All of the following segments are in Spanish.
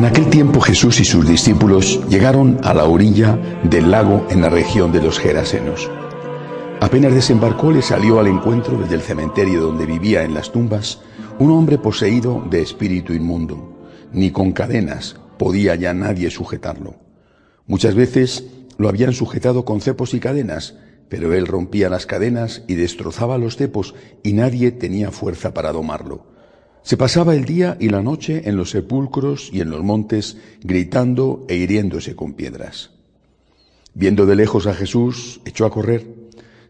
En aquel tiempo Jesús y sus discípulos llegaron a la orilla del lago en la región de los Gerasenos. Apenas desembarcó le salió al encuentro desde el cementerio donde vivía en las tumbas un hombre poseído de espíritu inmundo. Ni con cadenas podía ya nadie sujetarlo. Muchas veces lo habían sujetado con cepos y cadenas, pero él rompía las cadenas y destrozaba los cepos y nadie tenía fuerza para domarlo. Se pasaba el día y la noche en los sepulcros y en los montes, gritando e hiriéndose con piedras. Viendo de lejos a Jesús, echó a correr,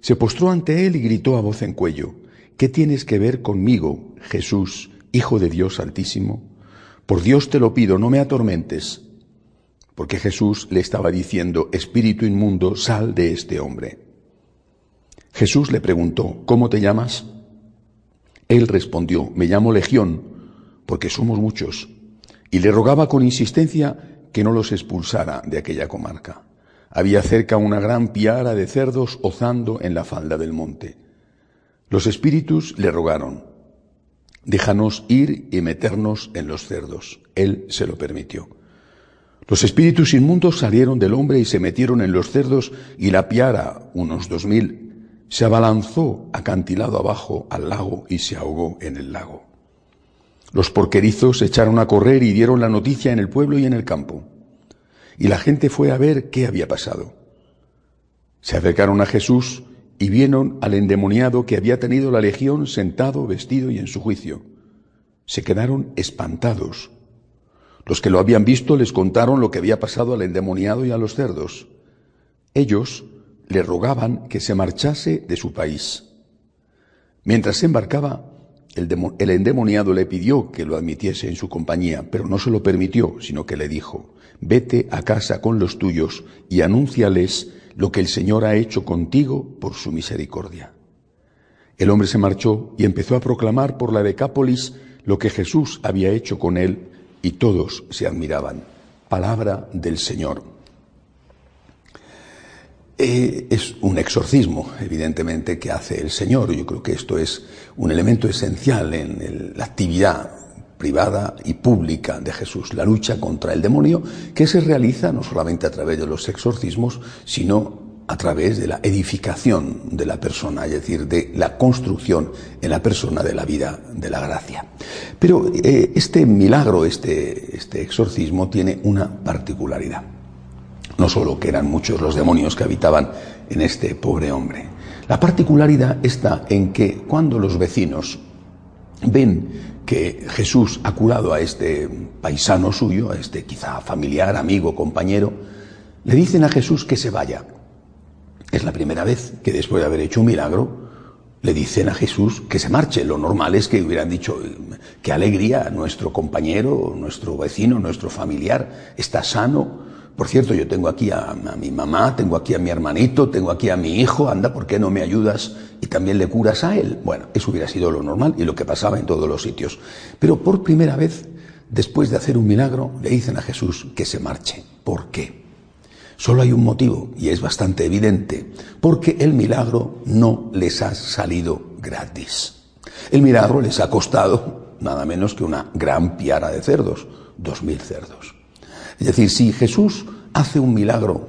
se postró ante él y gritó a voz en cuello, ¿qué tienes que ver conmigo, Jesús, Hijo de Dios Altísimo? Por Dios te lo pido, no me atormentes. Porque Jesús le estaba diciendo, Espíritu inmundo, sal de este hombre. Jesús le preguntó, ¿cómo te llamas? Él respondió, me llamo Legión, porque somos muchos, y le rogaba con insistencia que no los expulsara de aquella comarca. Había cerca una gran piara de cerdos ozando en la falda del monte. Los espíritus le rogaron, déjanos ir y meternos en los cerdos. Él se lo permitió. Los espíritus inmundos salieron del hombre y se metieron en los cerdos y la piara, unos dos mil, se abalanzó acantilado abajo al lago y se ahogó en el lago. Los porquerizos echaron a correr y dieron la noticia en el pueblo y en el campo. Y la gente fue a ver qué había pasado. Se acercaron a Jesús y vieron al endemoniado que había tenido la legión sentado, vestido y en su juicio. Se quedaron espantados. Los que lo habían visto les contaron lo que había pasado al endemoniado y a los cerdos. Ellos le rogaban que se marchase de su país. Mientras se embarcaba, el, endemoniado le pidió que lo admitiese en su compañía, pero no se lo permitió, sino que le dijo, vete a casa con los tuyos y anúnciales lo que el Señor ha hecho contigo por su misericordia. El hombre se marchó y empezó a proclamar por la Decápolis lo que Jesús había hecho con él y todos se admiraban. Palabra del Señor. Eh, es un exorcismo, evidentemente, que hace el Señor. Yo creo que esto es un elemento esencial en la actividad privada y pública de Jesús, la lucha contra el demonio, que se realiza no solamente a través de los exorcismos, sino a través de la edificación de la persona, es decir, de la construcción en la persona de la vida de la gracia. Pero eh, este milagro, este, este exorcismo, tiene una particularidad. No solo que eran muchos los demonios que habitaban en este pobre hombre. La particularidad está en que cuando los vecinos ven que Jesús ha curado a este paisano suyo, a este quizá familiar, amigo, compañero, le dicen a Jesús que se vaya. Es la primera vez que después de haber hecho un milagro, le dicen a Jesús que se marche. Lo normal es que hubieran dicho, qué alegría, nuestro compañero, nuestro vecino, nuestro familiar está sano, por cierto, yo tengo aquí a, mi mamá, tengo aquí a mi hermanito, tengo aquí a mi hijo, anda, ¿por qué no me ayudas y también le curas a él? Bueno, eso hubiera sido lo normal y lo que pasaba en todos los sitios. Pero por primera vez, después de hacer un milagro, le dicen a Jesús que se marche. ¿Por qué? Solo hay un motivo, y es bastante evidente, porque el milagro no les ha salido gratis. El milagro les ha costado nada menos que una gran piara de cerdos, dos mil cerdos. Es decir, si Jesús hace un milagro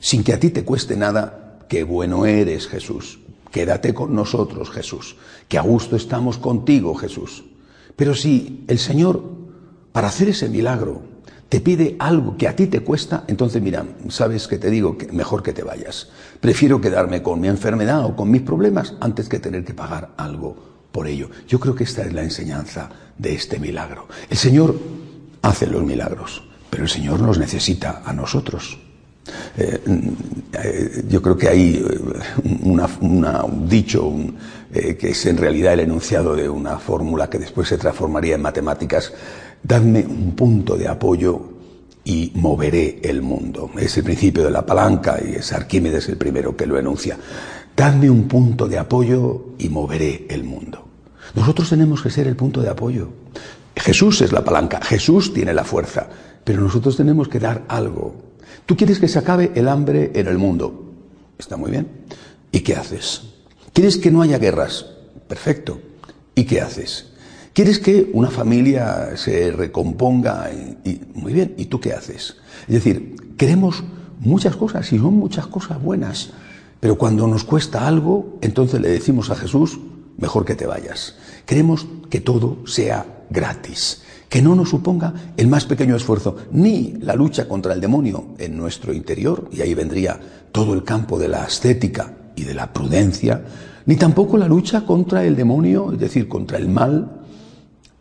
sin que a ti te cueste nada, qué bueno eres Jesús. Quédate con nosotros, Jesús. Que a gusto estamos contigo, Jesús. Pero si el Señor, para hacer ese milagro, te pide algo que a ti te cuesta, entonces mira, sabes que te digo que mejor que te vayas. Prefiero quedarme con mi enfermedad o con mis problemas antes que tener que pagar algo por ello. Yo creo que esta es la enseñanza de este milagro. El Señor hace los milagros. Pero el Señor nos necesita a nosotros. Eh, eh, yo creo que hay eh, un dicho que es en realidad el enunciado de una fórmula que después se transformaría en matemáticas. Dadme un punto de apoyo y moveré el mundo. Es el principio de la palanca y es Arquímedes el primero que lo enuncia. Dadme un punto de apoyo y moveré el mundo. Nosotros tenemos que ser el punto de apoyo. Jesús es la palanca, Jesús tiene la fuerza, pero nosotros tenemos que dar algo. Tú quieres que se acabe el hambre en el mundo. Está muy bien. ¿Y qué haces? ¿Quieres que no haya guerras? Perfecto. ¿Y qué haces? ¿Quieres que una familia se recomponga? Muy bien. ¿Y tú qué haces? Es decir, queremos muchas cosas y son muchas cosas buenas. Pero cuando nos cuesta algo, entonces le decimos a Jesús, mejor que te vayas. Queremos que todo sea gratis, que no nos suponga el más pequeño esfuerzo, ni la lucha contra el demonio en nuestro interior, y ahí vendría todo el campo de la ascética y de la prudencia, ni tampoco la lucha contra el demonio, es decir, contra el mal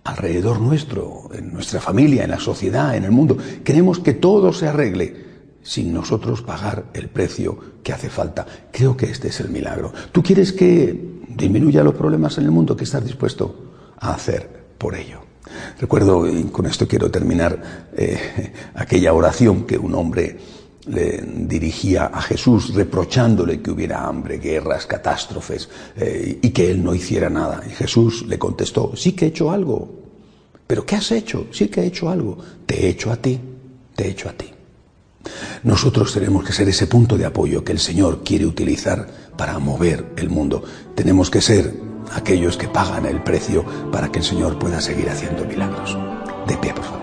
alrededor nuestro, en nuestra familia, en la sociedad, en el mundo. Queremos que todo se arregle sin nosotros pagar el precio que hace falta. Creo que este es el milagro. ¿Tú quieres que disminuya los problemas en el mundo? ¿Qué estás dispuesto a hacer por ello? Recuerdo, y con esto quiero terminar, eh, aquella oración que un hombre le dirigía a Jesús reprochándole que hubiera hambre, guerras, catástrofes eh, y que él no hiciera nada. Y Jesús le contestó, sí que he hecho algo. ¿Pero qué has hecho? Sí que he hecho algo. Te he hecho a ti, te he hecho a ti. Nosotros tenemos que ser ese punto de apoyo que el Señor quiere utilizar para mover el mundo. Tenemos que ser aquellos que pagan el precio para que el Señor pueda seguir haciendo milagros. De pie, por favor.